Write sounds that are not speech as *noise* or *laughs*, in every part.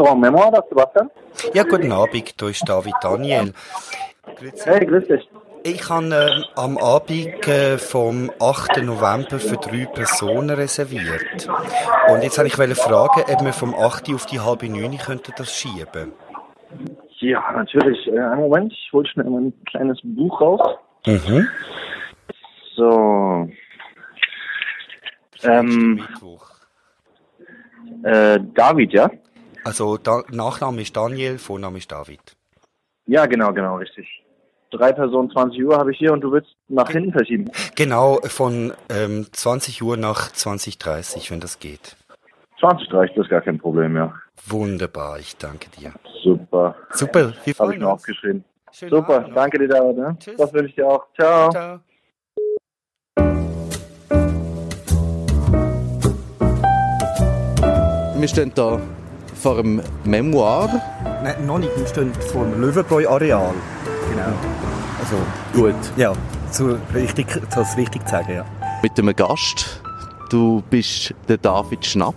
Restaurant Memoir, das Sebastian. Ja, guten Abend, hier ist David Daniel. Hey, grüß dich. Ich habe ähm, am Abend äh, vom 8. November für drei Personen reserviert. Und jetzt wollte ich fragen, ob wir vom 8. auf die halbe 9 könnten das schieben Ja, natürlich. Äh, einen Moment, ich hole schnell mein kleines Buch raus. Mhm. So. Ähm, äh, David, ja? Also da, Nachname ist Daniel, Vorname ist David. Ja, genau, genau, richtig. Drei Personen, 20 Uhr habe ich hier und du willst nach hinten verschieben. Genau, von ähm, 20 Uhr nach 20.30 wenn das geht. 20 reicht, das ist gar kein Problem, ja. Wunderbar, ich danke dir. Super. Super, wir Habe ich mir aufgeschrieben. Schönen Super, Abend danke dir, David. Ne? Tschüss. Das wünsche ich dir auch. Ciao. Ciao. Wir stehen hier vor einem Memoir. Nein, noch nicht, wir stehen vor dem Löwenbräu-Areal. Genau. Also, Gut. ja, so richtig, so richtig zu sagen, ja. Mit einem Gast. Du bist der David Schnapp.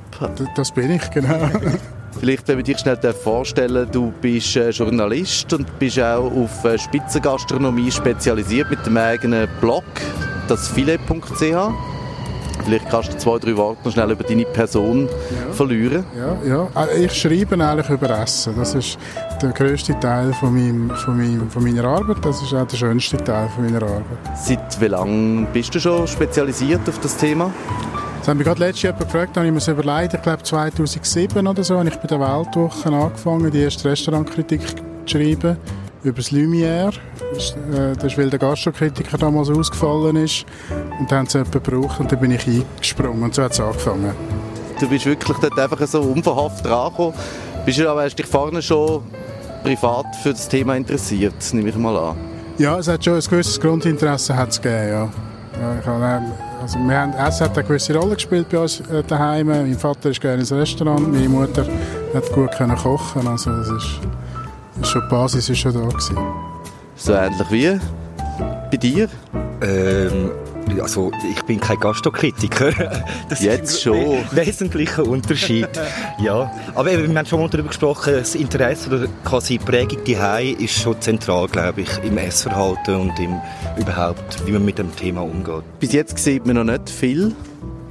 Das bin ich, genau. *laughs* Vielleicht, wenn wir dich schnell vorstellen, du bist äh, Journalist und bist auch auf äh, Spitzengastronomie spezialisiert mit dem eigenen Blog, dasfilet.ch. Vielleicht kannst du zwei, drei Worte noch schnell über deine Person verlieren. Ja, ja. Äh, Ich schreibe eigentlich über Essen. Das ist der grösste Teil von, meinem, von, meinem, von meiner Arbeit. Das ist auch der schönste Teil von meiner Arbeit. Seit wie lange bist du schon spezialisiert auf das Thema? Das haben mich gerade letztes Jahr gefragt, habe ich mir überlegt, ich glaube 2007 oder so, habe ich bei der Weltwoche angefangen, die erste Restaurantkritik zu schreiben über das Lumière. Das ist, äh, Das ist, weil der Gastrokritiker damals ausgefallen ist. Und dann haben sie jemanden gebraucht und dann bin ich eingesprungen und so hat es angefangen. Du bist wirklich dort einfach so unverhofft rangekommen. Bist du aber hast dich vorne schon privat für das Thema interessiert, nehme ich mal an. Ja, es hat schon ein gewisses Grundinteresse hat's gegeben, ja. ja ähm, also wir haben, Essen hat eine gewisse Rolle gespielt bei uns äh, daheim. Mein Vater ist gerne ins Restaurant, meine Mutter hat gut können kochen, also das ist schon, die Basis ist schon da gewesen. So ähnlich wie bei dir. Ähm, also ich bin kein Gastrokritiker. *laughs* Das Jetzt ist ein schon. we- wesentlicher Unterschied. *laughs* ja, aber eben, wir haben schon mal darüber gesprochen, das Interesse oder quasi die Prägung die ist schon zentral, glaube ich, im Essverhalten und im überhaupt, wie man mit dem Thema umgeht. Bis jetzt sieht man noch nicht viel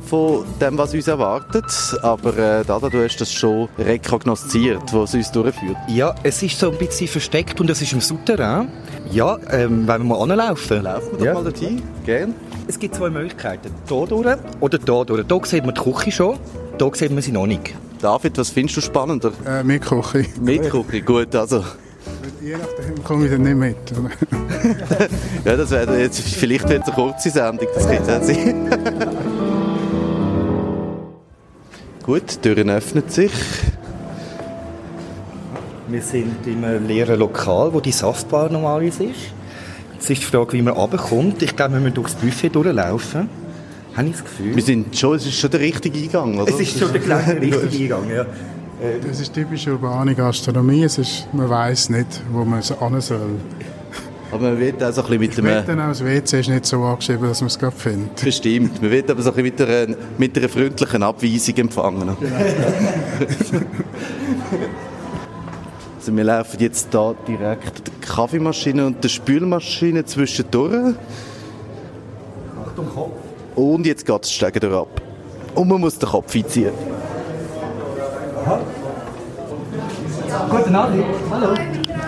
von dem, was uns erwartet. Aber äh, Dada, du hast das schon rekognosziert, was uns durchführt. Ja, es ist so ein bisschen versteckt und es ist im Souterrain. Ja, ähm, wollen wir mal anlaufen? Laufen wir doch ja. mal dorthin. Gern. Es gibt zwei Möglichkeiten. Hier durch oder hier durch. Hier sieht man die Küche schon, hier sieht man sie noch nicht. David, was findest du spannender? Äh, mit Küche. Mit Küche, gut, also. Je nachdem komme ich dann nicht mit. *laughs* Ja, das wäre jetzt, vielleicht wird es eine kurze Sendung, das könnte auch sein. Gut, die Türen öffnen sich. Wir sind in einem leeren Lokal, wo die Saftbar normalerweise ist. Jetzt ist die Frage, wie man runterkommt. Ich glaube, wir müssen durchs Buffet durchlaufen. Habe ich das Gefühl? Wir sind schon, es ist schon der richtige Eingang, oder? es ist schon der gleiche richtige Eingang, ja. Das ist typisch urbane Gastronomie. Es ist, man weiß nicht, wo man es hin soll. Aber man wird auch so ein bisschen mit Ich einem... dann auch das WC ist nicht so angeschrieben, dass man es gerade findet. Bestimmt. Man wird aber so ein bisschen mit einer, mit einer freundlichen Abweisung empfangen. Also wir laufen jetzt da direkt die Kaffeemaschine und die Spülmaschine zwischendurch. Achtung, Kopf. Und jetzt geht das Steigen durch ab. Und man muss den Kopf einziehen. Guten Abend. Hallo.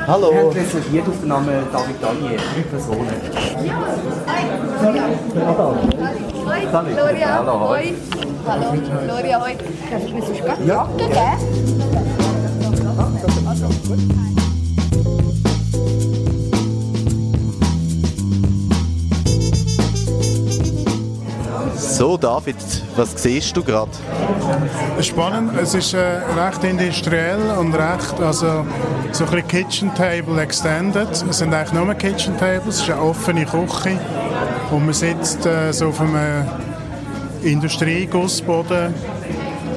Hallo. Wir haben reserviert auf den Namen David Daniel. Drei Personen. Hoi, Gloria. Hallo, hoi. Hoi. Hallo, Gloria, hoi. Darf ich mir sonst gerade packen, gell? So, David, was siehst du gerade? Spannend, es ist äh, recht industriell und recht, also so ein bisschen Kitchen Table Extended. Es sind eigentlich nur Kitchen Tables, es ist eine offene Küche und man sitzt äh, so auf einem Industriegussboden,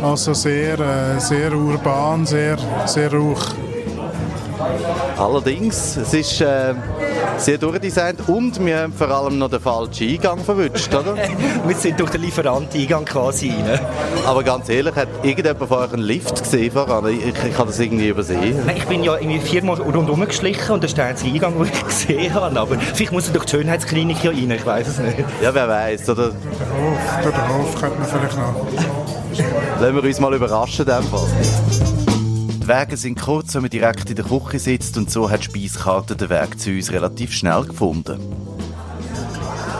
also sehr, äh, sehr urban, sehr, sehr ruhig. Allerdings, es ist äh, sehr durchdesignt und wir haben vor allem noch den falschen Eingang verwünscht, oder? *laughs* wir sind durch den Lieferanteneingang quasi rein. Aber ganz ehrlich, hat irgendjemand von euch einen Lift gesehen voran? Ich, ich habe das irgendwie übersehen. Nein, ich bin ja irgendwie viermal rundherum geschlichen und das ist der einzige Eingang, den ich gesehen habe. Aber vielleicht muss er durch die Schönheitsklinik hier rein, ich weiß es nicht. Ja, wer weiß, oder? Den Hof, den Hof könnte man vielleicht noch. Lassen wir uns mal überraschen in dem Fall. Die Wege sind kurz, wenn man direkt in der Küche sitzt und so hat die Speiskarte den Weg zu uns relativ schnell gefunden.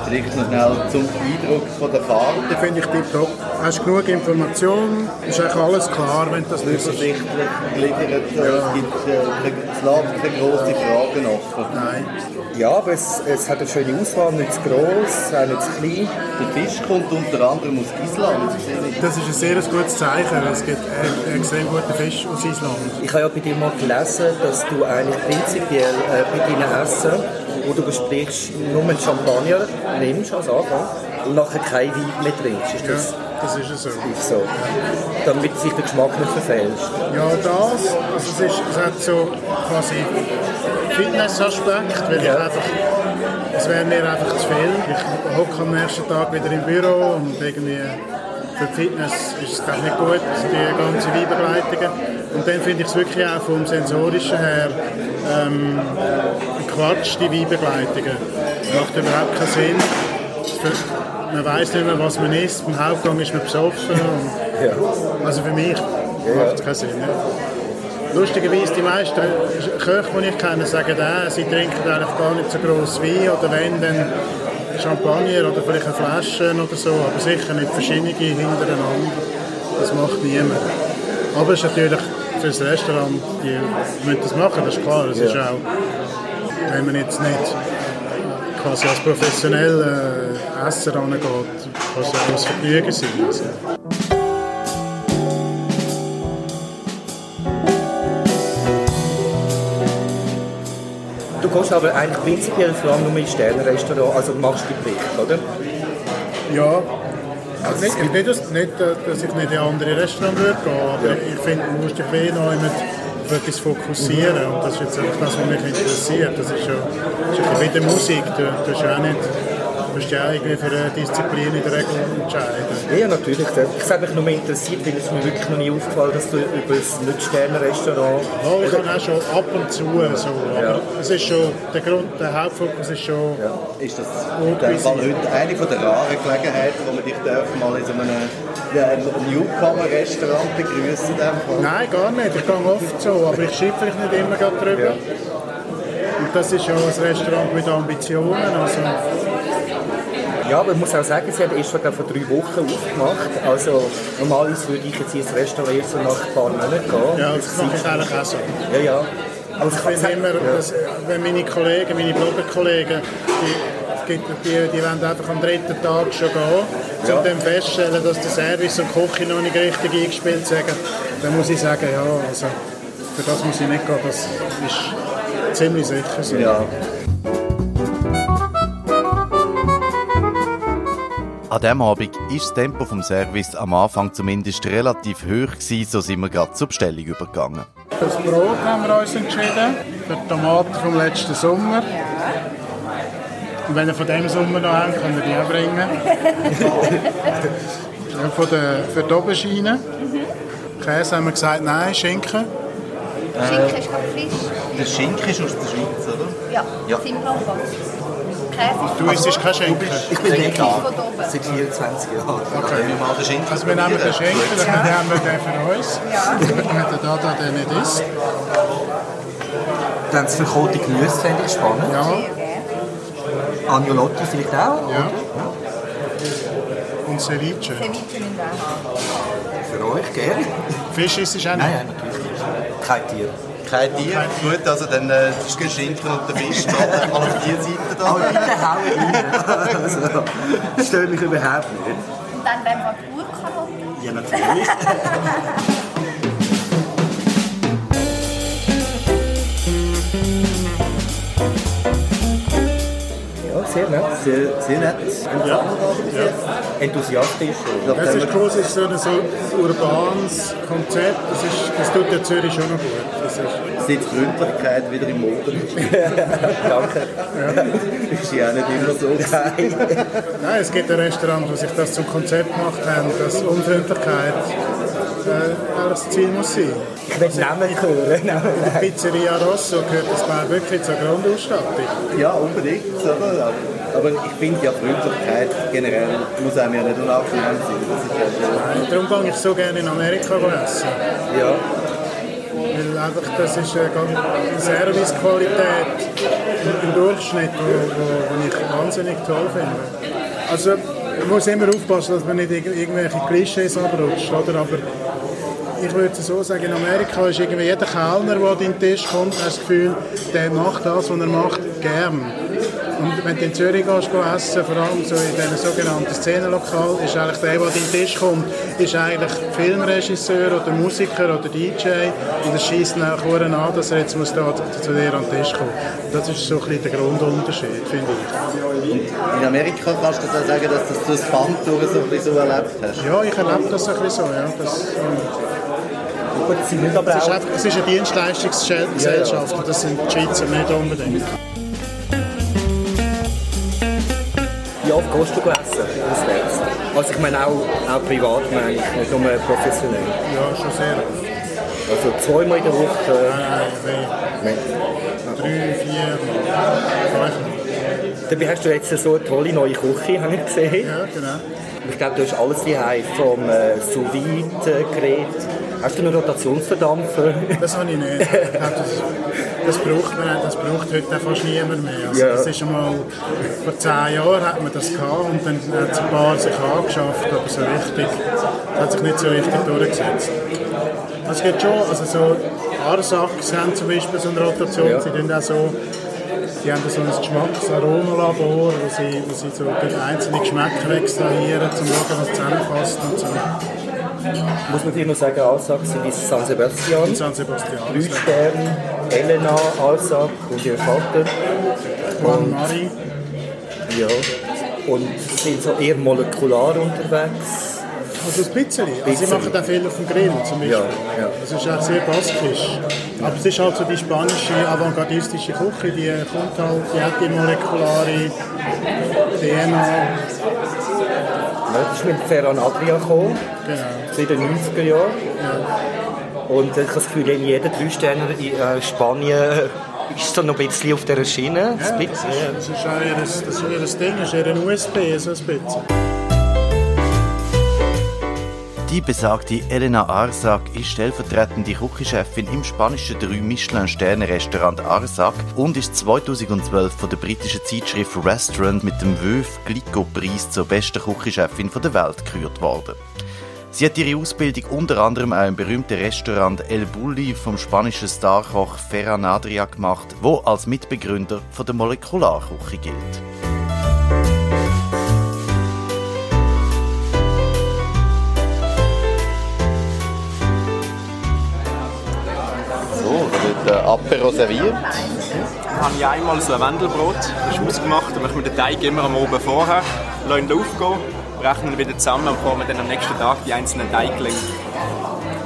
Vielleicht noch schnell zum Eindruck von der Karte. Die finde ich tipptopp. Hast genug Informationen, ist eigentlich alles klar, wenn du das liest. Übersichtlich gliedert, ja. es gibt äh, keine grosse Fragen offen. Nein. Ja, aber es, es hat eine schöne Auswahl, nicht zu gross, auch nicht zu klein. Der Fisch kommt unter anderem aus Island. Das ist ein sehr gutes Zeichen. Es gibt einen extrem guten Fisch aus Island. Ich habe ja bei dir mal gelesen, dass du eigentlich prinzipiell äh, bei deinen Essen, wo du besprichst, nur einen Champagner nimmst als Anfang und nachher kein Wein mehr trinkst. Ist das ja, das ist so. Ist so. Damit sich der Geschmack nicht verfälscht. Ja, das. Also es, ist, es hat so quasi Fitnessaspekt, weil ja. ich einfach, es wäre mir einfach zu viel. Ich hocke am nächsten Tag wieder im Büro und irgendwie für die Fitness ist es auch nicht gut, die ganze Weinbegleitungen. Und dann finde ich es wirklich auch vom Sensorischen her ähm, Quatsch, die Weinbegleitungen. Macht überhaupt keinen Sinn. Man weiß nicht mehr, was man isst. Beim Hauptgang ist man besoffen. Ja. Also für mich macht es keinen Sinn. Lustigerweise, die meisten Köche, die ich kenne, sagen auch, sie trinken eigentlich gar nicht so gross Wein oder wenn, dann Champagner oder vielleicht eine Flasche oder so, aber sicher nicht verschiedene hintereinander. Das macht niemand. Aber es ist natürlich für das Restaurant, die müssen das machen, das ist klar. Das ist auch, wenn man jetzt nicht quasi als professioneller Esser angeht, kann es auch ein Vergnügen sein. Also. Du gehst aber eigentlich prinzipiell vor allem nur in Sternenrestaurant, also machst du die Pflicht, oder? Ja. Also nicht, nicht, dass, nicht, dass ich nicht in andere Restaurants würde aber ja. ich finde, man muss dich eh noch auf etwas fokussieren und das ist jetzt einfach das, was mich interessiert. Das ist ja, das wie der Musik, du, du hast auch nicht musst ja irgendwie für eine Disziplin in der Regel entscheiden. Ja, natürlich. Ich habe mich nur interessiert, weil es mir wirklich noch nie aufgefallen dass du über das Nicht-Sterne-Restaurant... Ja, ich habe auch schon ab und zu so, aber ja. es ist schon, der, Grund, der Hauptfokus ist schon... Ja. Ist das in Fall heute eine von der raren Gelegenheiten, wo man dich darf, mal in so einem Newcomer-Restaurant begrüßen Nein, gar nicht. Ich gehe oft so, aber ich schreibe vielleicht nicht immer drüber. Ja. Und das ist ja ein Restaurant mit Ambitionen. Also ja, aber ich muss auch sagen, sie haben erst vor drei Wochen aufgemacht. Also normalerweise würde ich jetzt ins Restaurant erst so nach ein paar Monaten gehen. Ja, das mache ich eigentlich auch so. Ja, ja. Aber ich finde immer, ja. dass, wenn meine Kollegen, meine Bloggerkollegen, die, die, die, die wollen einfach am dritten Tag schon gehen, um dann festzustellen, dass der Service und die Küche noch nicht richtig eingespielt sind, dann muss ich sagen, ja, also für das muss ich nicht gehen, das ist ziemlich sicher so. Ja. An diesem Abend ist das Tempo vom Service am Anfang zumindest relativ hoch gewesen, so sind wir gerade zur Bestellung übergegangen. Das Brot haben wir uns entschieden, für die Tomaten vom letzten Sommer. Und wenn ihr von diesem Sommer noch habt, könnt ihr die auch bringen. *laughs* von der, für die Aubergine. Käse haben wir gesagt, nein, Schinken. Schinken ist gerade frisch. Der Schinken ist aus der Schweiz, oder? Ja, ja. Du isst kein Schinken? Ich bin Schenker. Seit 24 Jahren. Okay. Also wir nehmen den Schinken, dann haben wir den für uns. Ja. Damit der Dada den nicht isst. Dann das verkohlte Gemüse fände ich spannend. Ja. Agnolotti vielleicht auch? Ja. Und Ceviche. Ceviche müssen wir auch Für euch, gerne. Fisch ist es auch nicht? Nein, nein, natürlich nicht. Kein Tier. Kein Tier. Gut, also dann äh, ist der Schinken und der Fisch da, auf die Seite da. Aber bitte hauen rein. also, das stört mich überhaupt nicht. Und dann beim Urkarotten? Ja, natürlich. *laughs* sehr nett. Sehr, sehr nett. Ja. Enthusiastisch. Das ist cool, es ist so ein so urbanes Konzept, das, ist, das tut der Zürich schon noch gut. Das ist, Seit Freundlichkeit wieder im Mode ist. *laughs* Danke. ist ja auch nicht immer so. nein, es gibt ein Restaurant, das sich das zum Konzept gemacht haben, dass Unfreundlichkeit äh, das Ziel muss sein. Ich will Namen hören. In *laughs* der Pizzeria Rosso gehört das glaube ich, wirklich zur Grundausstattung. Ja, unbedingt. Oder? Aber ich finde ja Freundlichkeit generell muss einem ja nicht unangenehm sein. Das ist ja. Nein, Darum gehe ich so gerne in Amerika essen. Ja. Weil einfach, das ist eine ganz- eine Servicequalität im, Durchschnitt, die ich wahnsinnig toll finde. Also man muss immer aufpassen, dass man nicht irg- irgendwelche Klischees abrutscht. Oder? Aber ich würde so sagen, in Amerika ist irgendwie jeder Kellner, der an den Tisch kommt, das Gefühl, der macht das, was er macht, gern. Und wenn du in Zürich gehst, gehst essen, vor allem so in diesen sogenannten Szenenlokalen, ist eigentlich der, der an den Tisch kommt, ist eigentlich Filmregisseur oder Musiker oder DJ und er schießt dann auch an, dass er jetzt muss da zu dir an den Tisch kommen Das ist so ein bisschen der Grundunterschied, finde ich. In Amerika kannst du dann sagen, dass du das durch so ein bisschen so erlebt hast. Ja, ich erlebe das ein bisschen so. Ja. Das, ähm, Gut, es, ist einfach, es ist eine Dienstleistungsgesellschaft und das sind die Schweizer nicht unbedingt. Oft du essen? auswärts? Also ich meine auch, auch privat, meine ich, nicht nur professionell. Ja, schon sehr. Also zweimal in der Woche. Nein, nein, Äh, drei, vier, fünf. dabei hast du jetzt so eine tolle neue Küche, habe ich gesehen. Ja, genau. Ich glaube, du hast alles daheim, vom äh, sous vide gerät Hast du einen Rotationsverdampfer? Das habe ich nicht. Das, braucht man. Das braucht heute fast niemand mehr. Also. Das ist einmal, vor zehn Jahren hat man das gehabt und dann hat es ein paar sich angeschafft, aber so richtig, hat sich nicht so richtig durchgesetzt. Es gibt schon, also so Arsachs haben zum Beispiel so eine Rotation, Ja. sie tun auch so, die haben so ein Geschmacksaromalabor, wo sie, wo sie so die einzelnen Geschmäcker extrahieren, um zu schauen, was zusammenpasst und so. Muss man dir noch sagen, Alsack sind in San Sebastian. San Sebastian. Drei Sterne, Elena, Alsack und ihr Vater. Mari. Ja. Und sind so eher molekular unterwegs. Also ein bisschen. Also sie machen viel auf dem Grill zum Beispiel. Ja, ja. Das ist auch sehr baskisch. Aber es ist halt so die spanische, avantgardistische Küche, die kommt halt, die hat die molekulare DNA. Ja, Das ist mit Ferran Adria gekommen, Genau. In den 90er Jahren. Und ich habe das Gefühl, in jeder Drei-Sterner in äh, Spanien ist so noch ein bisschen auf dieser Schiene. Ja, ein das, bisschen. ist, das ist auch ihr, das ist ihr Ding, das ist ihr USB, so ein bisschen. Die besagte Elena Arsak ist stellvertretende Küchenchefin im spanischen 3-Michelin-Sterne-Restaurant Arsak und ist 2012 von der britischen Zeitschrift Restaurant mit dem Wöf Glico-Preis zur besten Küchenchefin der Welt gekürt worden. Sie hat ihre Ausbildung unter anderem auch im berühmten Restaurant El Bulli vom spanischen Starkoch Ferran Adria gemacht, wo als Mitbegründer von der Molekularküche gilt. So, da wird der Apero serviert. habe ich einmal das Lavendelbrot, das ist ausgemacht, dann machen wir den Teig immer am Oben vorher, lassen ihn aufgehen, brechen ihn wieder zusammen und formen dann am nächsten Tag die einzelnen Teiglinge.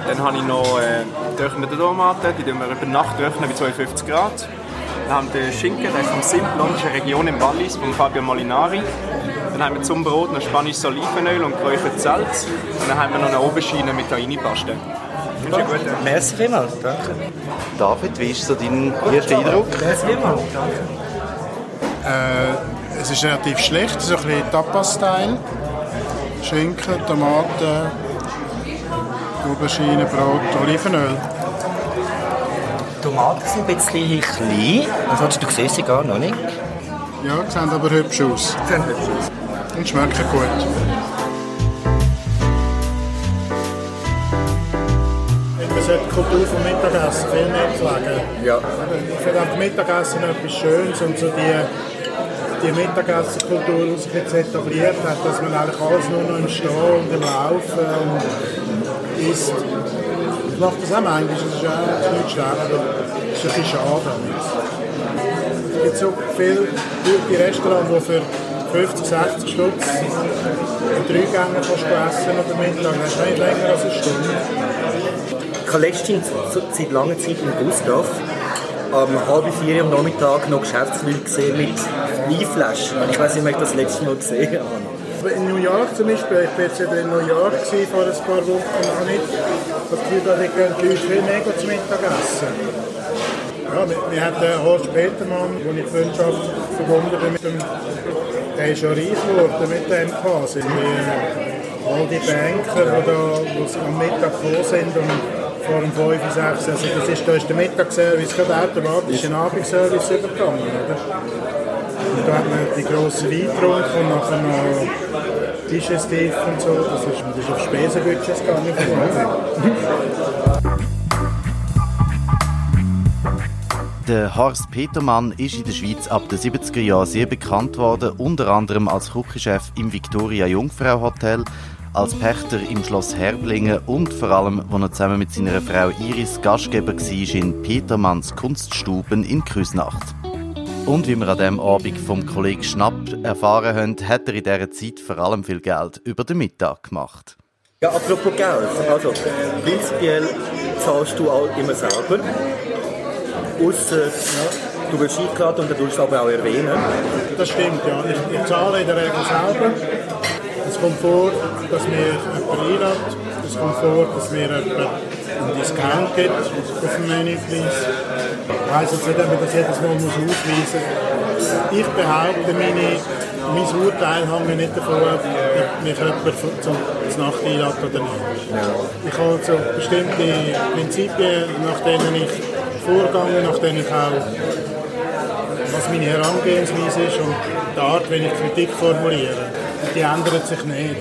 Dann habe ich noch äh, getrocknete Tomaten, die wir über Nacht trocknen bei 52 Grad. Dann haben wir den Schinken, der ist vom Simplon, das ist eine Region im Wallis, von Fabio Molinari. Dann haben wir zum Brot noch spanisches Olivenöl und geräuchertes Salz. Und dann haben wir noch eine Oberschiene mit Tahini-Paste. Merci vielmals, danke. David, wie ist so dein erster Eindruck? Merci vielmals, danke. Äh, es ist relativ schlecht, so ein bisschen Tapas-Style. Schinken, Tomaten, Aubergine, Brot, Olivenöl. Die Tomaten sind ein bisschen klein. Also, du siehst sie gar noch nicht. Ja, sehen aber hübsch aus. Und schmecken gut. Man sollte die Kultur vom Mittagessen viel mehr pflegen. Ja. Ich finde auch Mittagessen etwas Schönes und so die, die Mittagessenkultur, sich jetzt etabliert hat, dass man eigentlich alles nur noch im Stehen und im Laufen und isst. Ich mache das auch manchmal, das ist auch nicht schlecht, aber es ist ein bisschen schade. Es gibt so viele gute Restaurants, die für 50, 60 Stutz in drei Gänge kannst du essen oder Mittag. Das ist nicht länger als eine Stunde. Ich habe letztens seit langer Zeit in Gustav am halb vier am Nachmittag noch Geschäftsleute gesehen mit Weinflaschen. Ich weiß nicht, ob ich das letzte Mal gesehen habe. In New York zum Beispiel, ich war jetzt in New York vor ein paar Wochen noch nicht. Das Gefühl, da gehen die Leute viel mehr zum Mittagessen. Ja, wir, wir hatten den Horst Petermann, wo ich die Freundschaft verbunden bin mit dem, der ist ja reich geworden mit dem quasi. All die Banker, die, da, die am Mittag gekommen sind und vor dem 5, 6, also das ist, da ist der Mittagsservice gerade automatisch in den Abendservice übergegangen, oder? Und da hat man die grossen Wein getrunken und nachher noch Digestiv und so. Das ist, das ist auf Spesenbudgets gegangen. Der Horst Petermann ist in der Schweiz ab den 70er Jahren sehr bekannt worden, unter anderem als Küchenchef im Victoria Jungfrau Hotel, als Pächter im Schloss Herblingen und vor allem, wo er zusammen mit seiner Frau Iris Gastgeber war in Petermanns Kunststuben in Küsnacht. Und wie wir an diesem Abend vom Kollegen Schnapp erfahren haben, hat er in dieser Zeit vor allem viel Geld über den Mittag gemacht. Ja, apropos Geld. Also, prinzipiell zahlst du auch immer selber. Ausser, ja, du wirst eingeladen und dann tust du aber auch erwähnen. Das stimmt, ja. Ich, ich zahle in der Regel selber. Es kommt vor, dass mir jemand einlädt. Es kommt vor, dass mir jemand einen Discount gibt auf dem Menüpreis. Ich weiss jetzt nicht, ob man das jedes Mal muss ausweisen muss. Ich behaupte, meine, mein Urteil hängt nicht davon ab, ob mich jemand zum, zum Nacht einlädt oder nicht. Ich habe so bestimmte Prinzipien, nach denen ich vorgehe, nach denen ich auch was meine Herangehensweise ist und die Art, wie ich Kritik formuliere. Die ändert sich nicht.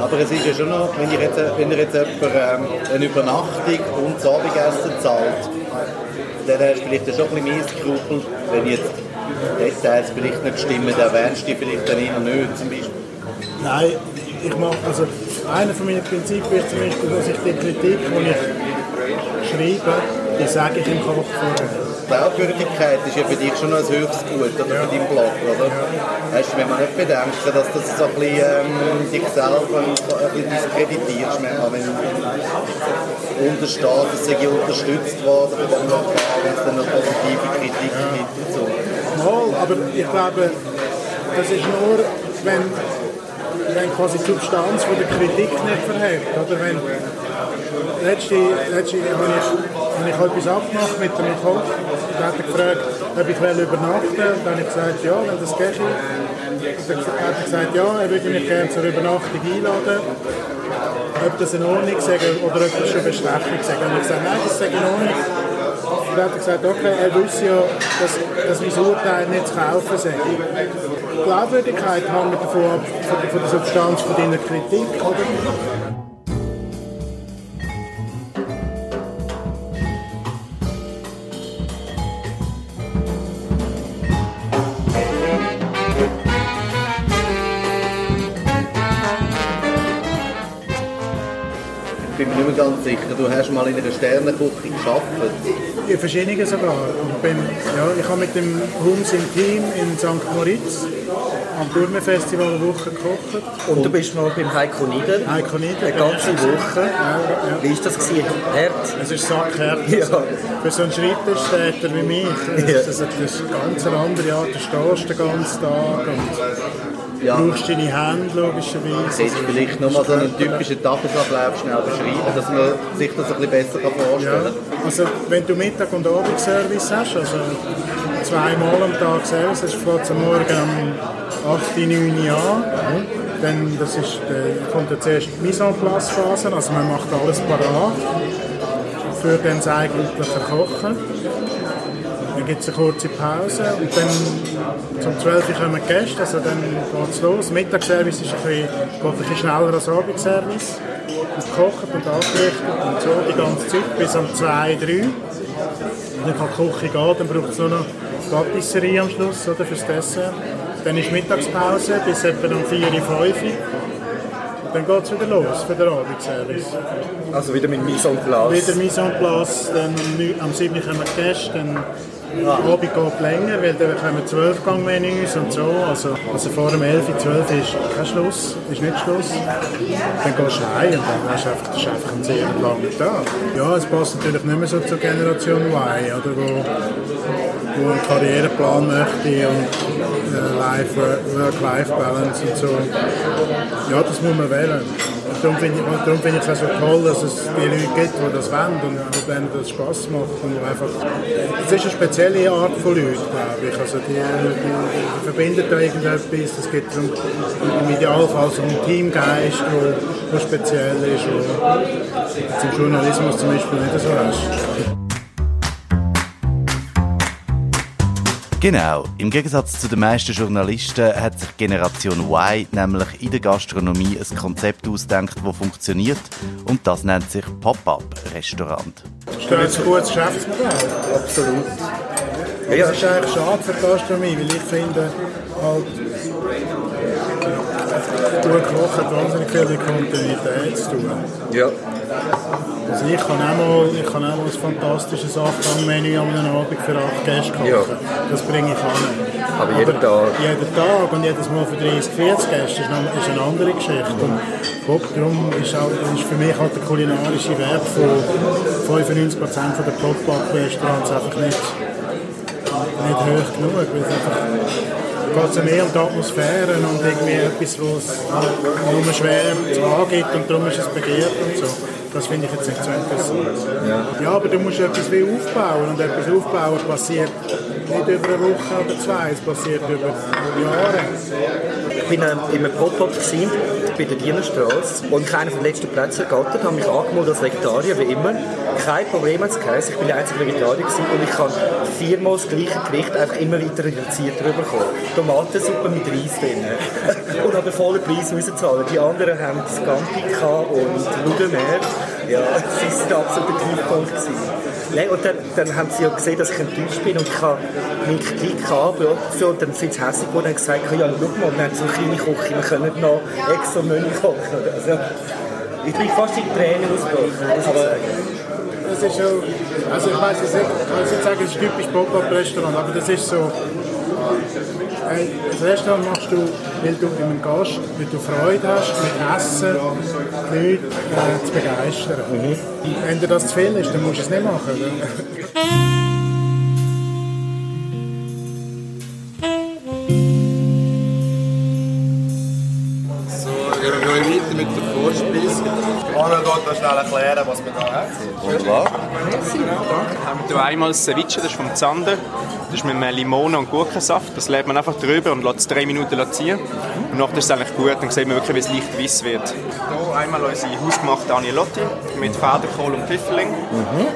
Aber es ist ja schon noch, wenn ihr jetzt, wenn ihr jetzt jemand, ähm, eine Übernachtung und das Abendessen zahlt, dann hast du vielleicht schon ein bisschen mehr Skrupel, wenn jetzt Details vielleicht nicht stimmen, dann erwähnst du vielleicht dann eher nicht zum Beispiel. Nein, ich mache, also einer von meinen Prinzipien ist zum Beispiel, dass ich die Kritik, die ich schreibe, die sage ich im Kopf vorher. Glaubwürdigkeit ist ja für dich schon noch ein höchstes Gut, oder für deinen Blog, oder? Weißt du, wenn man nicht bedenken, dass das so ein bisschen ähm, dich selber ein bisschen diskreditierst, manchmal, wenn untersteht, dass sie unterstützt worden von dem Lokal, wenn es dann noch positive Kritik gibt und so. Mal, aber ich glaube, das ist nur, wenn, wenn quasi die Substanz von der Kritik nicht verhält, oder wenn letzte, letzte habe ich, habe ich etwas abgemacht mit dem Koch. Der hat gefragt, ob ich übernachten will. Dann habe ich gesagt, ja, wenn das geht. Dann hat er gesagt, ja, er würde mich gerne zur Übernachtung einladen. Ob das in Ordnung ist oder ob das schon Bestechung. Und ich habe gesagt, nein, das ist in Ordnung. Und dann hat er gesagt, okay, er wusste ja, dass, dass mein Urteil nicht zu kaufen sei. Die Glaubwürdigkeit hängt davon ab, von der Substanz von deiner Kritik, oder? Bin mir nicht mehr ganz sicher, du hast mal in einer Sternenküche gearbeitet. In verschiedenen sogar. Und beim, ja, ich habe mit dem Hums im Team in St. Moritz am Gourmet-Festival eine Woche gekocht. Und du bist noch beim Heiko Nieder. Heiko Nieder. Eine ganze Woche. Ja, ja. Wie war das? Gewesen? Hart? Es ist sackhart. Ja. Für so einen Schreibtischtäter wie mich, das, Ja. das, das ist eine ganz andere Art. Du stehst den ganzen Tag und Ja. brauchst deine Hände logischerweise. Jetzt vielleicht nochmal so einen typischen Tagesablauf schnell beschreiben, dass man sich das ein bisschen besser kann vorstellen Ja, kann. also wenn du Mittag- und Abendservice hast, also zweimal am Tag Service, das fängt am Morgen um 8, 9 Uhr an, dann das ist, äh, kommt dann zuerst die Mise en place Phase, also man macht alles parat für dann das eigentliche Kochen. Dann gibt es eine kurze Pause und dann zum 12 Uhr kommen die Gäste, also dann geht es los. Mittagsservice ist ein bisschen, geht ein bisschen schneller als Abendservice. Es gekocht und angerichtet und so die ganze Zeit bis um 2, 3. Dann kann die Küche gehen, dann braucht es nur noch Patisserie am Schluss oder, fürs Dessert. Dann ist Mittagspause bis etwa um 4, 5 Uhr. Dann geht es wieder los für den Abendservice. Also wieder mit Mise en place. Wieder Mise en place, dann am 7 Uhr kommen die Gäste, dann Abend geht länger, weil dann kommen 12 Gangmenüs und so. Also, also vor dem 11, 12 ist kein Schluss, ist nicht Schluss. Dann gehst du heim und dann hast du einfach, das ist einfach ein sehr langer Tag. Ja, es passt natürlich nicht mehr so zur Generation Y, oder, wo, wo einen Karriereplan möchte und äh, Work-Life-Balance und so. Ja, das muss man wählen. Und darum finde ich, darum finde ich es so toll, dass es die Leute gibt, die das wollen und denen das Spass macht. Und einfach, es ist eine spezielle Art von Leuten, glaube ich. Also die, die, verbindet da irgendetwas. Es gibt so im Idealfall so einen Teamgeist, der speziell ist, wo zum Journalismus zum Beispiel nicht so hast. Genau. Im Gegensatz zu den meisten Journalisten hat sich Generation Y nämlich in der Gastronomie ein Konzept ausgedacht, das funktioniert. Und das nennt sich Pop-Up-Restaurant. Ist das ein gutes Geschäftsmodell? Absolut. Ja, das ist eigentlich schade für die Gastronomie, weil ich finde, halt, gut kochen hat wahnsinnig viel mit Kontinuität zu tun. Ja. Also ich kann auch mal, ich kann auch mal ein fantastisches Achtgang-Menü an einem Abend für acht Gäste kochen. Ja. Das bringe ich an. Aber jeden Tag. Jeden Tag und jedes Mal für 30, 40 Gäste ist, noch, ist eine andere Geschichte. Und darum ist, auch, ist für mich halt der kulinarische Wert von 95% der Pop-Up-Restaurants einfach nicht, nicht hoch genug. Weil es einfach geht es mehr um die Atmosphäre und irgendwie etwas, was es nur schwer zu angibt und darum ist es begehrt und so. Das finde ich jetzt nicht so interessant. Ja. ja, aber du musst etwas wie aufbauen und etwas aufbauen passiert nicht über eine Woche oder zwei, es passiert über Jahre. Ich war in einem Pop-Up bei der Dienerstraße und einen von den letzten Plätzen ergattert, habe mich angemeldet als Vegetarier, wie immer. Kein Problem es geheißen, ich bin der einzige Vegetarier und ich kann viermal das gleiche Gericht einfach immer weiter reduziert bekommen. Tomatensuppe mit Reis drin. *laughs* und habe vollen Preis müssen zahlen. Die anderen haben Scampi und Nudelmeer. Ja, das war der absolute Tiefpunkt. Nein, und dann, dann haben sie ja gesehen, dass ich enttäuscht bin und ich habe meinen Kritik angeboten. So, und dann sind sie hässlich geworden und haben gesagt, ja, schau mal, wir haben so eine kleine Küche, wir können noch extra Menü kochen. Also, ich bin fast in Tränen ausgebrochen. Aber. Das ist schon, also ich weiß es nicht, ich kann nicht sagen, es ist typisch Pop-Up-Restaurant, aber das ist so, hey, das Restaurant machst du, weil du in einem Gast, weil du Freude hast, mit Essen die Leute äh, zu begeistern. Wenn dir das zu viel ist, dann musst du es nicht machen. *laughs* schnell erklären, was wir da haben. Wunderbar. haben wir hier einmal Ceviche, das ist vom Zander. Das ist mit einem Limone und Gurkensaft. Das lädt man einfach drüber und lässt es drei Minuten ziehen. Und nachher ist es eigentlich gut, dann sieht man wirklich, wie es leicht weiß wird. Einmal unsere hausgemachte Agnolotti mit Federkohl und Pfifferling.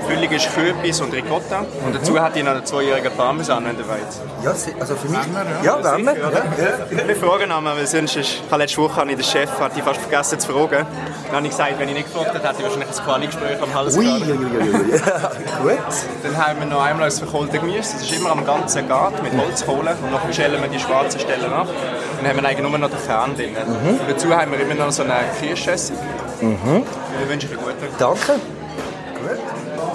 Füllung ist Kürbis und Ricotta. Und dazu hat ich noch einen zweijährigen Parmesan, wenn ihr wollt. Ja, sie- also für mich... Ja, wenn wir. Ja. Wir fragen einmal, weil sonst ist, ich habe letzte Woche habe ich den Chef hatte ich fast vergessen zu fragen. Dann habe ich gesagt, wenn ich nicht gefragt hätte, hätte ich wahrscheinlich ein Quali-Gespräch am Hals Ui, ui, ui, ui. *laughs* Gut. Dann haben wir noch einmal das verkohlte Gemüse. Das ist immer am ganzen Gart mit Holzkohle. Und nachher schälen wir die schwarzen Stellen ab. Dann haben wir eigentlich nur noch den Kern drin. Und dazu haben wir immer noch so eine Kirschessig. Ich wünsche euch einen guten Danke.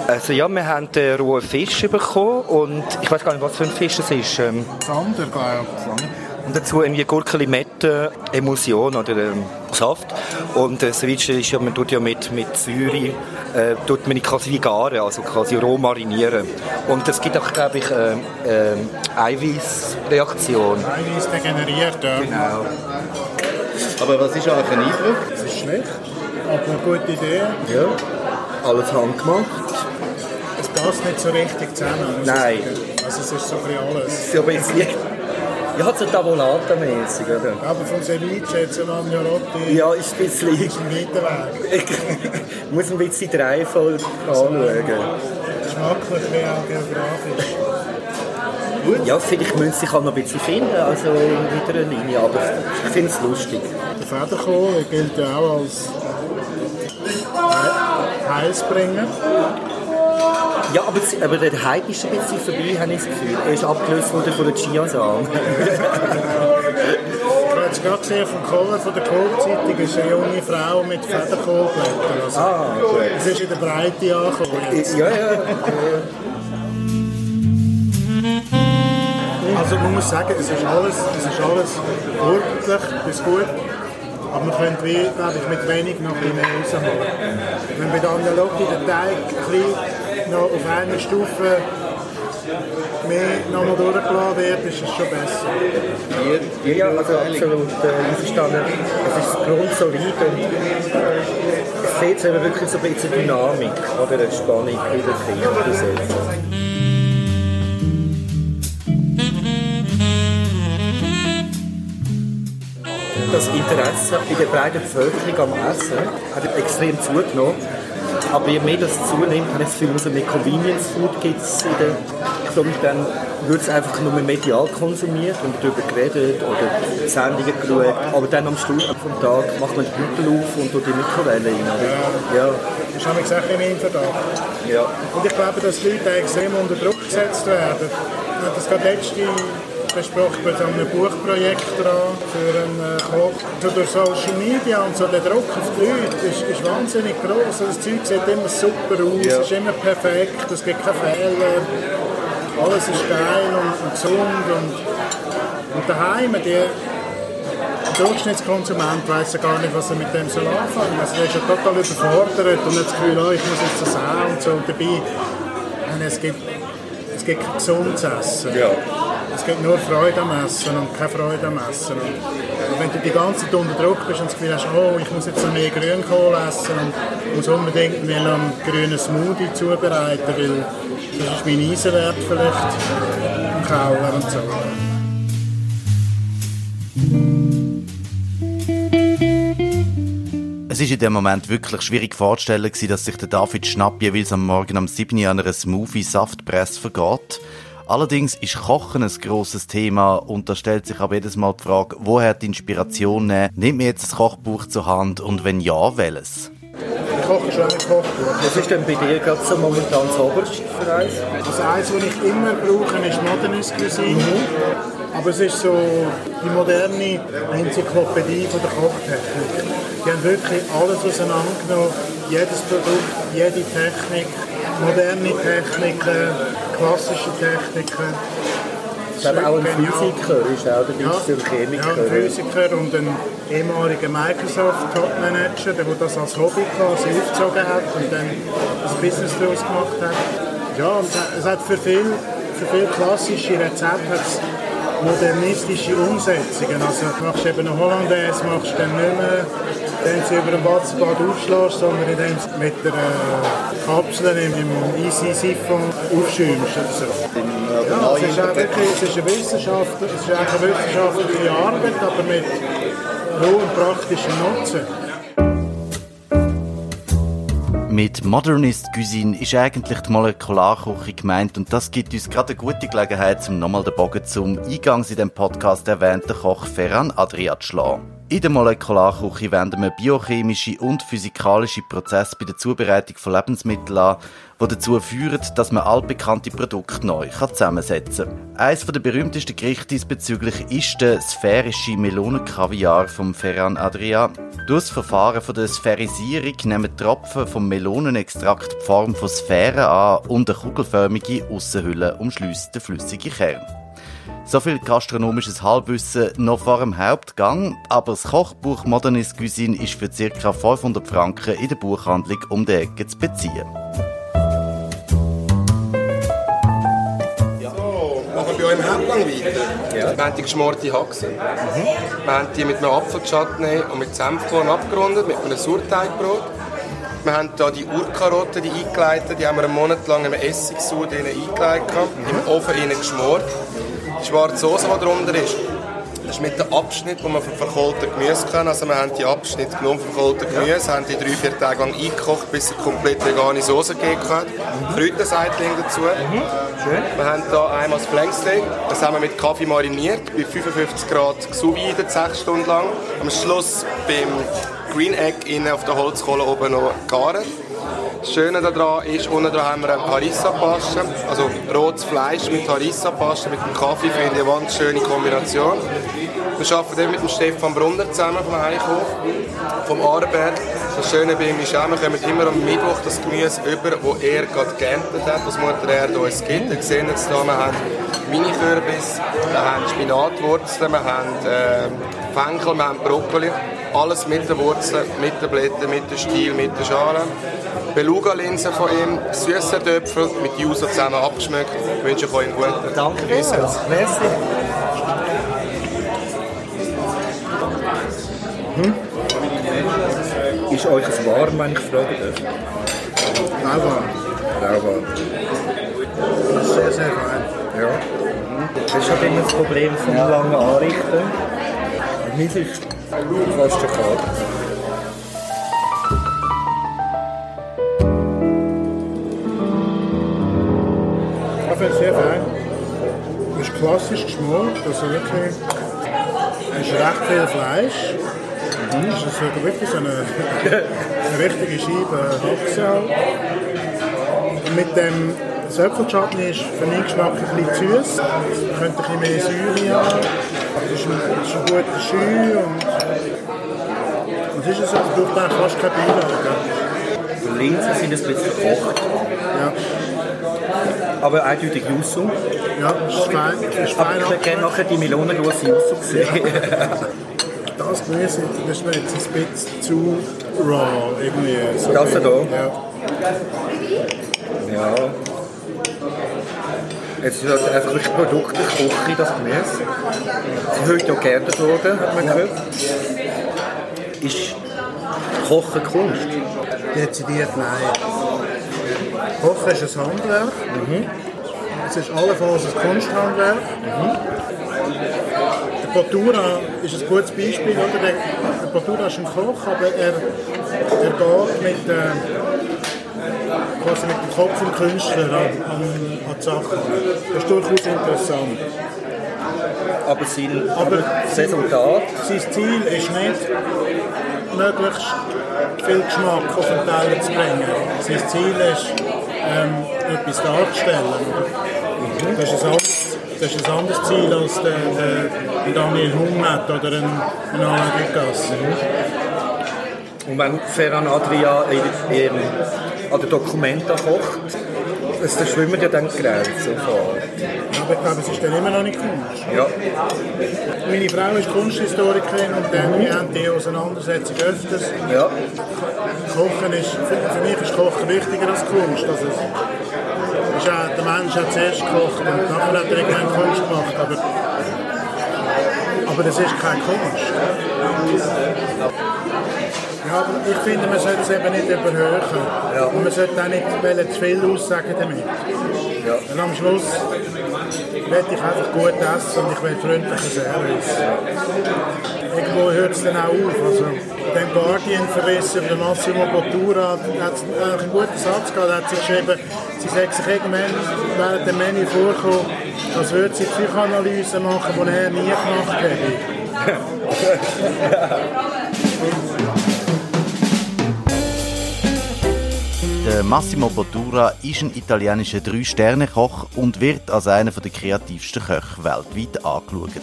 Also ja, wir haben den rohen Fisch bekommen und ich weiß gar nicht, was für ein Fisch es ist. Ähm, Sander, glaube ich. Und dazu irgendwie Gurke, Limette, Emulsion oder ähm, Saft. Und äh, Ceviche ist ja, man tut ja mit, mit Säure, äh, tut man quasi wie garen, also quasi roh marinieren. Und es gibt auch, glaube ich, äh, äh, Eiweißreaktion. Eiweiß degeneriert, ja. Genau. Aber was ist euch ein Eindruck? Schlecht, aber eine gute Idee. Ja. Alles handgemacht. Es passt nicht so richtig zusammen. Nein. Also es ist so ein alles. So ein bisschen... Ja, so Tavolata-mäßig, oder? Aber vom Ceviche jetzt ein Agnolotti Ja, ist ein bisschen... ist ein weiter Weg. Ich muss ein bisschen die Reihenfolge anschauen. Geschmacklich wie auch geografisch. Ja, vielleicht müssen sie sich auch noch ein bisschen finden, also in eine Linie, aber ich finde es lustig. Der Federkohl gilt ja auch als He- Heilsbringer. Ja, aber, aber der Hype ist ein bisschen vorbei, habe ich das Gefühl. Er ist abgelöst worden von der Chiasamen. Ich habe gerade gesehen vom Cover von der Kohlzeitung ist eine junge Frau mit Federkohlblättern. Also, ah, Es ist in der Breite angekommen. jetzt. ja, ja. Also man muss sagen, es ist alles, es ist alles ordentlich bis gut. Aber man könnte wie, glaube ich, mit wenig noch ein bisschen mehr rausholen. Wenn bei Analogie der Teig ein noch auf einer Stufe mehr nochmal durchgelassen wird, ist es schon besser. Ja, ja also absolut äh, einverstanden. Es ist grundsolid und es sieht eben wirklich so ein bisschen Dynamik oder eine Spannung in der Küche das Interesse in der breiten Bevölkerung am Essen hat extrem zugenommen. Aber je mehr das zunimmt, habe ich das Gefühl, umso mehr Convenience Food gibt es in der Club. Dann wird es einfach nur medial konsumiert und darüber geredet oder Sendungen geschaut. Aber dann am Schluss vom Tag macht man die Beutel auf und tut die Mikrowelle rein. Ja. ja. Das ist nämlich Sache im Verdacht. Ja. Und ich glaube, dass die Leute extrem unter Druck gesetzt werden. Das gerade letzte besprochen bei so einem Buchprojekt dran für einen äh. So durch Social Media und so der Druck auf die Leute ist, ist wahnsinnig groß. Das Zeug sieht immer super aus, ja. ist immer perfekt, es gibt keine Fehler, alles ist geil und, und gesund und, und daheim, die, der Durchschnittskonsument weiß ja gar nicht, was er mit dem soll anfangen soll. Also er ist ja total überfordert und hat das Gefühl, oh, ich muss jetzt das auch und so. Und dabei, es gibt, es gibt kein gesundes Essen. Ja es gibt nur Freude am Essen und keine Freude am Essen. Und wenn du die ganze Zeit unter Druck bist und das Gefühl hast, oh, ich muss jetzt noch mehr Grünkohl essen und muss unbedingt mir einen grünen Smoothie zubereiten, weil das ist mein Eisenwert vielleicht im Keller und so. Es ist in dem Moment wirklich schwierig vorzustellen, dass sich der David Schnapp jeweils am Morgen am 7. Uhr an einer Smoothie-Saftpresse vergeht. Allerdings ist Kochen ein grosses Thema und da stellt sich aber jedes Mal die Frage, woher die Inspiration nehmen? Nimmt mir jetzt das Kochbuch zur Hand und wenn ja, welches? Ich koche schon ein Kochbuch. Was ist denn bei dir gerade so momentan das Oberste für eins? Also eins, was ich immer brauche, ist Modernist Cuisine. Mhm. Aber es ist so die moderne Enzyklopädie von der Kochtechnik. Die haben wirklich alles auseinandergenommen. Jedes Produkt, jede Technik, moderne Techniken, klassische Techniken. Ich glaube auch ein Physiker ist auch dabei, ja, ein Chemiker. Ja, ein Physiker und ein ehemaliger Microsoft-Top-Manager, der das als Hobby quasi aufgezogen hat und dann ein Business daraus gemacht hat. Ja, und es hat für viele für viel klassische Rezepte modernistische Umsetzungen. Also machst du eben eine Hollandaise, machst du dann nicht mehr indem du über ein Wasserbad aufschlägst, sondern indem du mit der äh, Kapsel im, im Easy Siphon aufschäumst oder so. Ja, es ist, wirklich, es ist eine Wissenschaft, es ist eine wissenschaftliche Arbeit, aber mit hohem praktischen Nutzen. Mit Modernist Cuisine ist eigentlich die Molekularküche gemeint und das gibt uns gerade eine gute Gelegenheit, um nochmal den Bogen zum eingangs in dem Podcast erwähnten Koch Ferran Adriat zu schlagen. In der Molekularküche wenden wir biochemische und physikalische Prozesse bei der Zubereitung von Lebensmitteln an, die dazu führen, dass man altbekannte Produkte neu zusammensetzen kann. Eines der berühmtesten Gerichte diesbezüglich ist der sphärische Melonenkaviar vom Ferran Adria. Durch das Verfahren von der Spherisierung nehmen Tropfen vom Melonenextrakt die Form von Sphären an und eine kugelförmige Aussenhülle umschließt den flüssigen Kern. So viel gastronomisches Halbwissen noch vor dem Hauptgang, aber das Kochbuch Modernist Cuisine ist für ca. 500 Franken in der Buchhandlung um die Ecke zu beziehen. Im Hauptgang weiter. Ja. Wir haben die geschmorte Haxe. Mhm. Wir haben die mit einem Apfelchutney und mit Senfkorn abgerundet, mit einem Surteigbrot. Wir haben hier die Urkarotten, die eingeleitet, die haben wir einen Monat lang im Essigsud eingelegt, mhm. im Ofen geschmort die schwarze Soße, die darunter ist, das ist mit dem Abschnitt, den man von verkohltem Gemüse kann. Also wir haben die Abschnitte genommen von verkohltem Gemüse, haben die drei, vier Tage lang eingekocht, bis es komplett vegane Soße gegeben hat. Mhm. Kräuterseitling dazu. Mhm. Schön. Wir haben hier einmal das Flanksteak, das haben wir mit Kaffee mariniert, bei 55 Grad sous vide, 6 Stunden lang. Am Schluss beim Green Egg innen auf der Holzkohle oben noch garen. Das Schöne daran ist, unten dran haben wir eine Harissa-Paste, also rotes Fleisch mit Harissa-Paste, mit dem Kaffee, finde ich eine ganz schöne Kombination. Wir arbeiten eben mit dem Stefan Brunner zusammen vom Heichhof, vom Aarberg. Das Schöne bei ihm ist auch, wir kommen immer am Mittwoch das Gemüse über, das er gerade geerntet hat, was Mutter Erde uns gibt. Ihr seht jetzt hier, wir haben Mini-Kürbis, wir haben Spinatwurzeln, wir haben äh, Fenchel, wir haben Brokkoli. Alles mit den Wurzeln, mit den Blättern, mit dem Stiel, mit den Schalen. Beluga-Linsen von ihm, süßer Töpfel mit Juso zusammen abgeschmeckt. Ich wünsche euch einen guten Danke vielmals. Merci. Hm? Ist euch es warm, wenn ich fragen darf? Lauwarm. Lauwarm. Sehr, sehr fein. Ja. Das ist halt immer das Problem vom langen Anrichten. Mir ist fast schon kalt. Sehr fein. Es ist klassisch geschmort, also wirklich... Es ist recht viel Fleisch. Es ist also wirklich so eine, *laughs* eine richtige Scheibe Haxe. Und mit dem das Äpfelchutney ist für meinen Geschmack ein bisschen süß. Es könnte ein bisschen mehr Säure haben. Es ist ein, es ist ein guter Schü und, und es ist so, braucht eigentlich fast keine Beilage. Die Linsen sind ein bisschen verkocht, Ja, aber eindeutig Yuzu. ja, es ist fein. Es ist Aber ich hätte gerne nachher die melonenlose Yuzu gesehen. Das Gemüse das ist jetzt ein bisschen zu raw. Irgendwie. So Das hier? Ja. Ja. Es ist halt einfach ein Produkt der Küche, das Gemüse. Es ist heute auch geerntet worden, hat man gehört. Ist Kochen Kunst? Dezidiert nein. Kochen ist ein Handwerk. Es ist allenfalls ein Kunsthandwerk. Der Portura ist ein gutes Beispiel. Oder? Der, der Portura ist ein Koch, aber er, er geht mit, äh, quasi mit dem Kopf vom Künstler an, an, an die Sache. Das ist durchaus interessant. Aber sein Aber das Resultat sein Ziel ist nicht, möglichst viel Geschmack auf den Teller zu bringen. Sein Ziel ist, ähm, etwas darzustellen. Das ist ein anderes, das ist ein anderes Ziel als der, der, ein Daniel hat oder ein, ein Alain Ducasse. Und wenn Ferran Adria in, in, an den Dokumenta kocht, es dann schwimmen ja dann die Grenzen. Aber ich glaube, es ist dann immer noch nicht Kunst. Ja. Meine Frau ist Kunsthistorikerin und dann, wir haben die Auseinandersetzung öfters. ja. Kochen ist, für, für mich ist Kochen wichtiger als Kunst. Also, es ist auch, der Mensch hat zuerst gekocht und nachher hat er irgendwann Kunst gemacht. Aber, aber das ist keine Kunst. Ja, aber ich finde, man sollte es eben nicht überhöhen. Und man sollte auch nicht zu viel aussagen damit. Und am Schluss will ich einfach gut essen und ich will freundlichen Service. Irgendwo hört es dann auch auf. Also, den Guardian-Verriss über den Massimo Bottura hat eigentlich einen guten Satz gehabt. Er hat sie geschrieben, sie sagt sich irgendwann während dem Menü vorkommen, als würde sie Psychoanalyse machen, die er nie gemacht hätte. *laughs* *laughs* Der Massimo Bottura ist ein italienischer Drei-Sterne-Koch und wird als einer der kreativsten Köche weltweit angeschaut.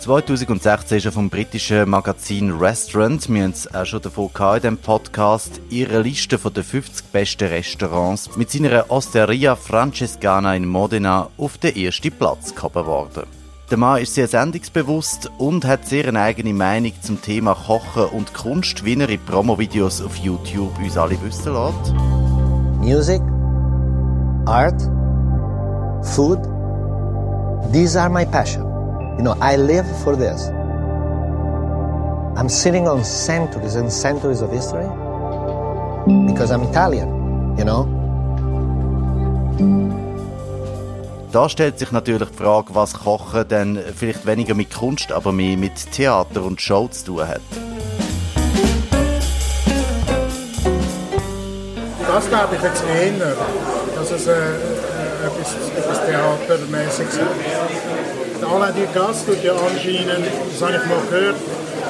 2016 ist er vom britischen Magazin Restaurant, wir haben es auch schon davon gehabt in diesem Podcast, ihre Liste von den 50 besten Restaurants mit seiner Osteria Francescana in Modena auf den ersten Platz gehoben worden. Der Mann ist sehr sendungsbewusst und hat sehr eine eigene Meinung zum Thema Kochen und Kunst, wie er in Promo-Videos auf YouTube uns alle wissen lässt. music, art, food. These are my passion. You know, I live for this. I'm sitting on centuries and centuries of history because I'm Italian, you know? Da stellt sich natürlich die Frage, was Kochen denn vielleicht weniger mit Kunst, aber mehr mit Theater und Show zu tun hat. Das glaube ich jetzt eher, dass es äh, äh, etwas, etwas Theatermäßiges ist. Alain Ducasse tut ja anscheinend, das habe ich mal gehört,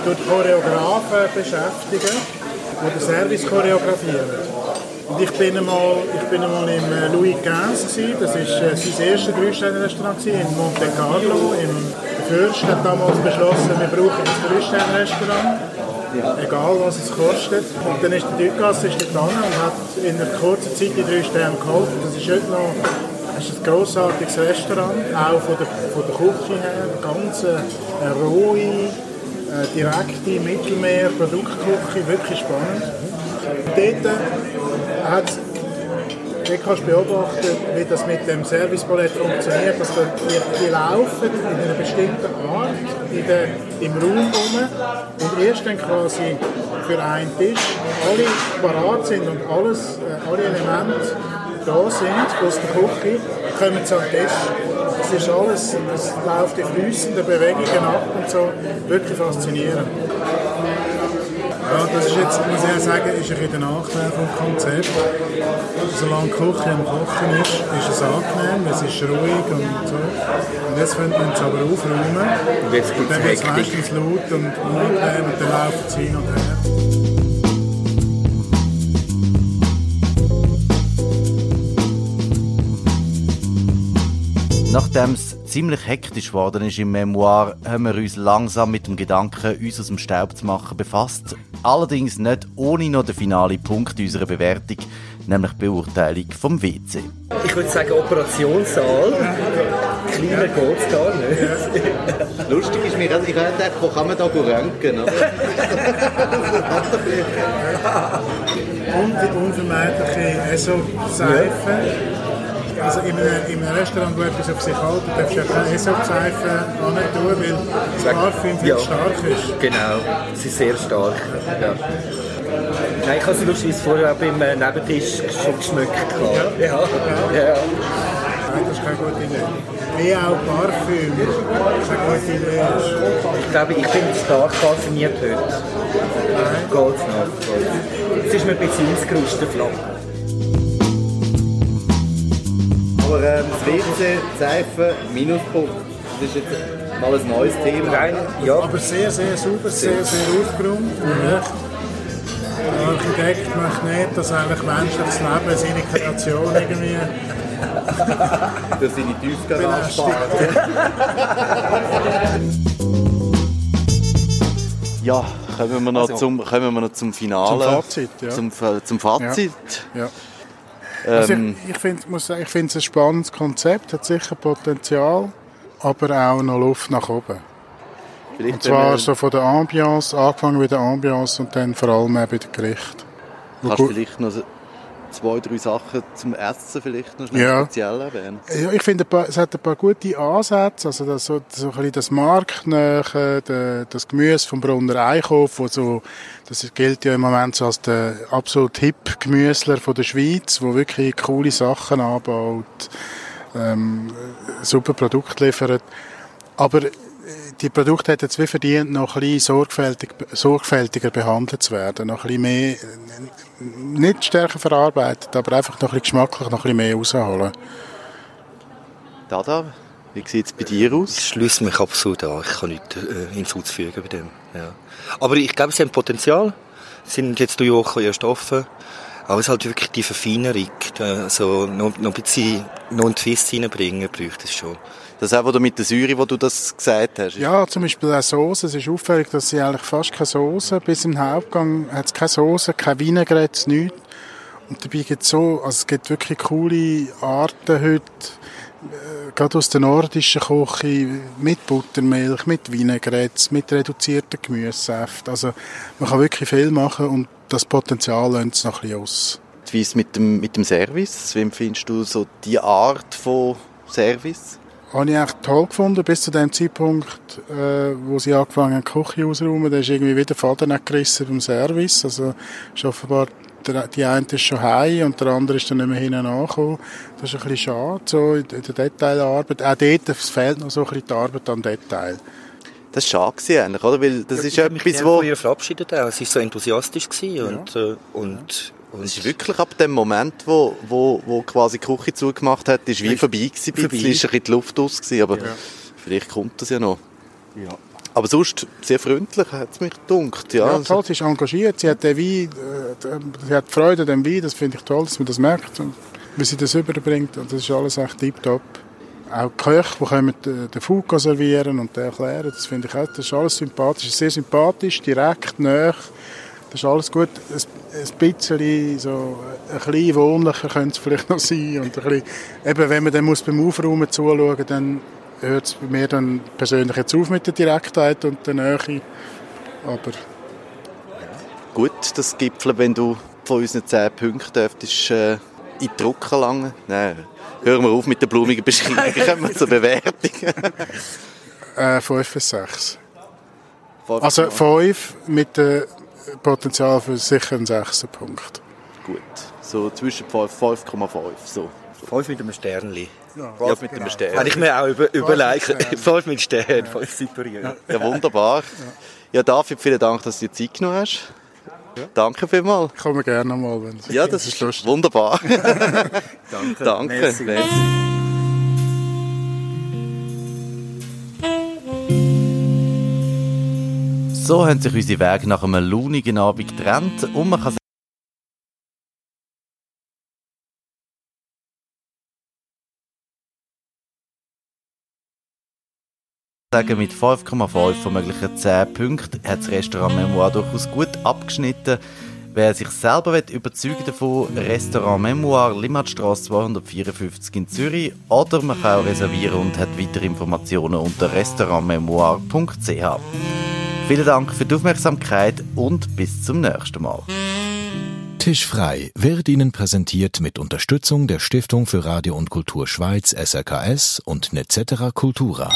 tut Choreografen beschäftigen, die den Service choreografieren. Und ich bin einmal, ich bin einmal im äh, Louis XV, das war äh, sein erstes Drei-Sterne-Restaurant in Monte Carlo, im Fürst hat damals beschlossen, wir brauchen ein Drei-Sterne-Restaurant. Egal was es kostet. Und dann ist der dort hin und hat in einer kurzen Zeit die drei Sterne geholt. Das ist heute noch das ist ein grossartiges Restaurant, auch von der, von der Küche her. Ganz äh, eine rohe, äh, direkte Mittelmeer-Produktküche, wirklich spannend. Dort hat du beobachten, wie das mit dem Serviceballett funktioniert. Dass die, die laufen in einer bestimmten Art in der, im Raum rum und erst dann quasi für einen Tisch alle parat sind und alles, äh, alle Elemente da sind aus der Küche, kommen am Tisch. Das ist alles, das läuft in fließenden Bewegungen ab und so. Wirklich faszinierend. Ja, das ist jetzt, muss ich sagen, ist ein bisschen Nachteil vom Konzept. Solange die Küche am Kochen ist, ist es angenehm, es ist ruhig und so. Und jetzt könnte man es aber aufräumen. Und jetzt gibt's dann wird es meistens laut und unangenehm und dann laufen sie hin und her. Nachdem es ziemlich hektisch geworden ist im Memoir, haben wir uns langsam mit dem Gedanken, uns aus dem Staub zu machen, befasst. Allerdings nicht ohne noch den finalen Punkt unserer Bewertung, nämlich die Beurteilung vom WC. Ich würde sagen Operationssaal. Kleiner geht es gar nicht. Lustig ist mir, ich hätte gedacht, wo kann man da röntgen? *laughs* Und die unvermeidliche ESO-Seife. Also in einem, in einem Restaurant, wo etwas auf sich hält, darfst du ja keine nicht tun, weil das Parfüm viel Ja. stark ist. Genau, sie ist sehr stark. Ja. Nein, ich habe sie lustigerweise vorher auch beim äh, Nebentisch schon geschmückt. gehabt. Ja. Ja. Nein, das ist keine gute Idee. Wie auch Parfüm keine gute Idee ist. Ich glaube, ich bin stark parfümiert heute. Geht's noch. Es ist mir ein bisschen ausgerutscht, der WC, Seife, Minuspunkt, das ist jetzt mal ein neues Thema. Nein, ja. Aber sehr, sehr sauber, sehr, sehr aufgeräumt. Ja. Der Architekt möchte nicht, dass eigentlich menschliches Leben, seine Kreation irgendwie *laughs* Für seine Tiefgarage belästigt. Ja, kommen wir noch, Also, zum, kommen wir noch zum Finale. Zum Fazit, ja. Zum, zum Fazit. Ja. Also Ähm, ich ich finde es ein spannendes Konzept, hat sicher Potenzial, aber auch noch Luft nach oben. Und zwar so von der Ambiance, angefangen mit der Ambiance und dann vor allem auch bei dem Gericht. Kannst du vielleicht noch zwei, drei Sachen zum Essen vielleicht noch Ja. speziell erwähnen? Ja, ich finde, es hat ein paar gute Ansätze. Also das, so, so ein bisschen das Marktnähe, der- das Gemüse vom Brunner Eichhof, wo so, das gilt ja im Moment so als der absolut hip Gemüsler von der Schweiz, wo wirklich coole Sachen anbaut, ähm, super Produkte liefert. Aber die Produkte hätten jetzt wie verdient, noch ein bisschen sorgfältig, sorgfältiger behandelt zu werden. Noch ein bisschen mehr, nicht stärker verarbeitet, aber einfach noch ein bisschen geschmacklich noch ein bisschen mehr rausholen. Dada, wie sieht es bei dir aus? Ich schließe mich absolut an. Ich kann nichts äh, hinzuzufügen bei dem. Ja. Aber ich glaube, sie haben Potenzial. Sie sind jetzt drei Wochen erst offen. Aber es ist halt wirklich die Verfeinerung. Also noch, noch ein bisschen noch einen Twist reinbringen, bräuchte es schon. Das auch mit der Säure, wo du das gesagt hast. Ja, zum Beispiel auch Soße. Es ist auffällig, dass sie eigentlich fast keine Soße, bis im Hauptgang hat es keine Soße, kein Vinaigrette, nichts. Und dabei gibt es so, also es gibt wirklich coole Arten heute, äh, gerade aus der nordischen Küche, mit Buttermilch, mit Vinaigrettes, mit reduzierten Gemüsesäften. Also man kann wirklich viel machen und das Potenzial lönt es noch ein bisschen aus. Wie ist es mit dem, mit dem Service? Wie empfindest du so die Art von Service? Habe ich echt toll gefunden, bis zu dem Zeitpunkt, äh, wo sie angefangen haben, die Küche auszuräumen. Da ist irgendwie wieder Faden nicht gerissen beim Service. Also, ist offenbar, der, die eine ist schon heim und der andere ist dann nicht mehr hinten angekommen. Das ist ein bisschen schade, so in der Detailarbeit. Auch dort es fehlt noch so ein bisschen die Arbeit am Detail. Das war schade eigentlich, oder? Weil das ist ich habe mich etwas, wo... ihr verabschiedet auch. Sie war so enthusiastisch gewesen und, äh, und, und Das ist wirklich ab dem Moment, wo, wo, wo quasi die Küche zugemacht hat, ist wie vorbei gewesen. Ein bisschen, ist ein bisschen die Luft aus gewesen, aber vielleicht kommt das ja noch. Aber sonst sehr freundlich, hat es mich gedunkt. Ja, Ja, also, toll, sie ist engagiert. Sie hat den Wein, äh, sie hat Freude an dem Wein. Das finde ich toll, dass man das merkt. Und wie sie das überbringt. Und das ist alles echt tiptop. auch die Köche, die kommen den, den Food servieren und den erklären, das finde ich auch, das ist alles sympathisch, sehr sympathisch, direkt, nah. Das ist alles gut. Ein, bisschen so, ein bisschen wohnlicher könnte es vielleicht noch sein. Und ein bisschen, eben, wenn man dann muss beim Aufräumen zuschauen muss, dann hört es bei mir dann persönlich jetzt auf mit der Direktheit und der Nähe. Aber Gut, das Gipfel, wenn du von unseren 10 Punkten dürftest, äh, in die Drucker langen. Nein, hören wir auf mit der blumigen Beschreibung, kommen wir zur Bewertung. *laughs* äh, 5 bis 6. Also 5 mit dem Potenzial für sicher einen 6. Punkt. Gut, so zwischen 5,5 so. 5 mit einem Sternli. Ja, ja mit dem Stern. Hätte ich mir auch über, überlegt. 5 *laughs* mit Stern, 5 Cyprien. Ja, wunderbar. Ja, David, vielen Dank, dass du dir Zeit genommen hast. Ja. Danke vielmals. Ich komme gerne nochmal, wenn es Ja, das ist lustig. Wunderbar. *laughs* Danke. Danke. Merci. Merci. So haben sich unsere Wege nach einem launigen Abend getrennt und man kann sagen, mit 5,5 von möglichen 10 Punkten hat das Restaurant Memoir durchaus gut abgeschnitten. Wer sich selber will, überzeugen davon, Restaurant Memoir, Limmatstrasse 254 in Zürich oder man kann auch reservieren und hat weitere Informationen unter restaurantmemoir.ch. Vielen Dank für die Aufmerksamkeit und bis zum nächsten Mal. Tisch frei wird Ihnen präsentiert mit Unterstützung der Stiftung für Radio und Kultur Schweiz SRKS und Netzetera Cultura.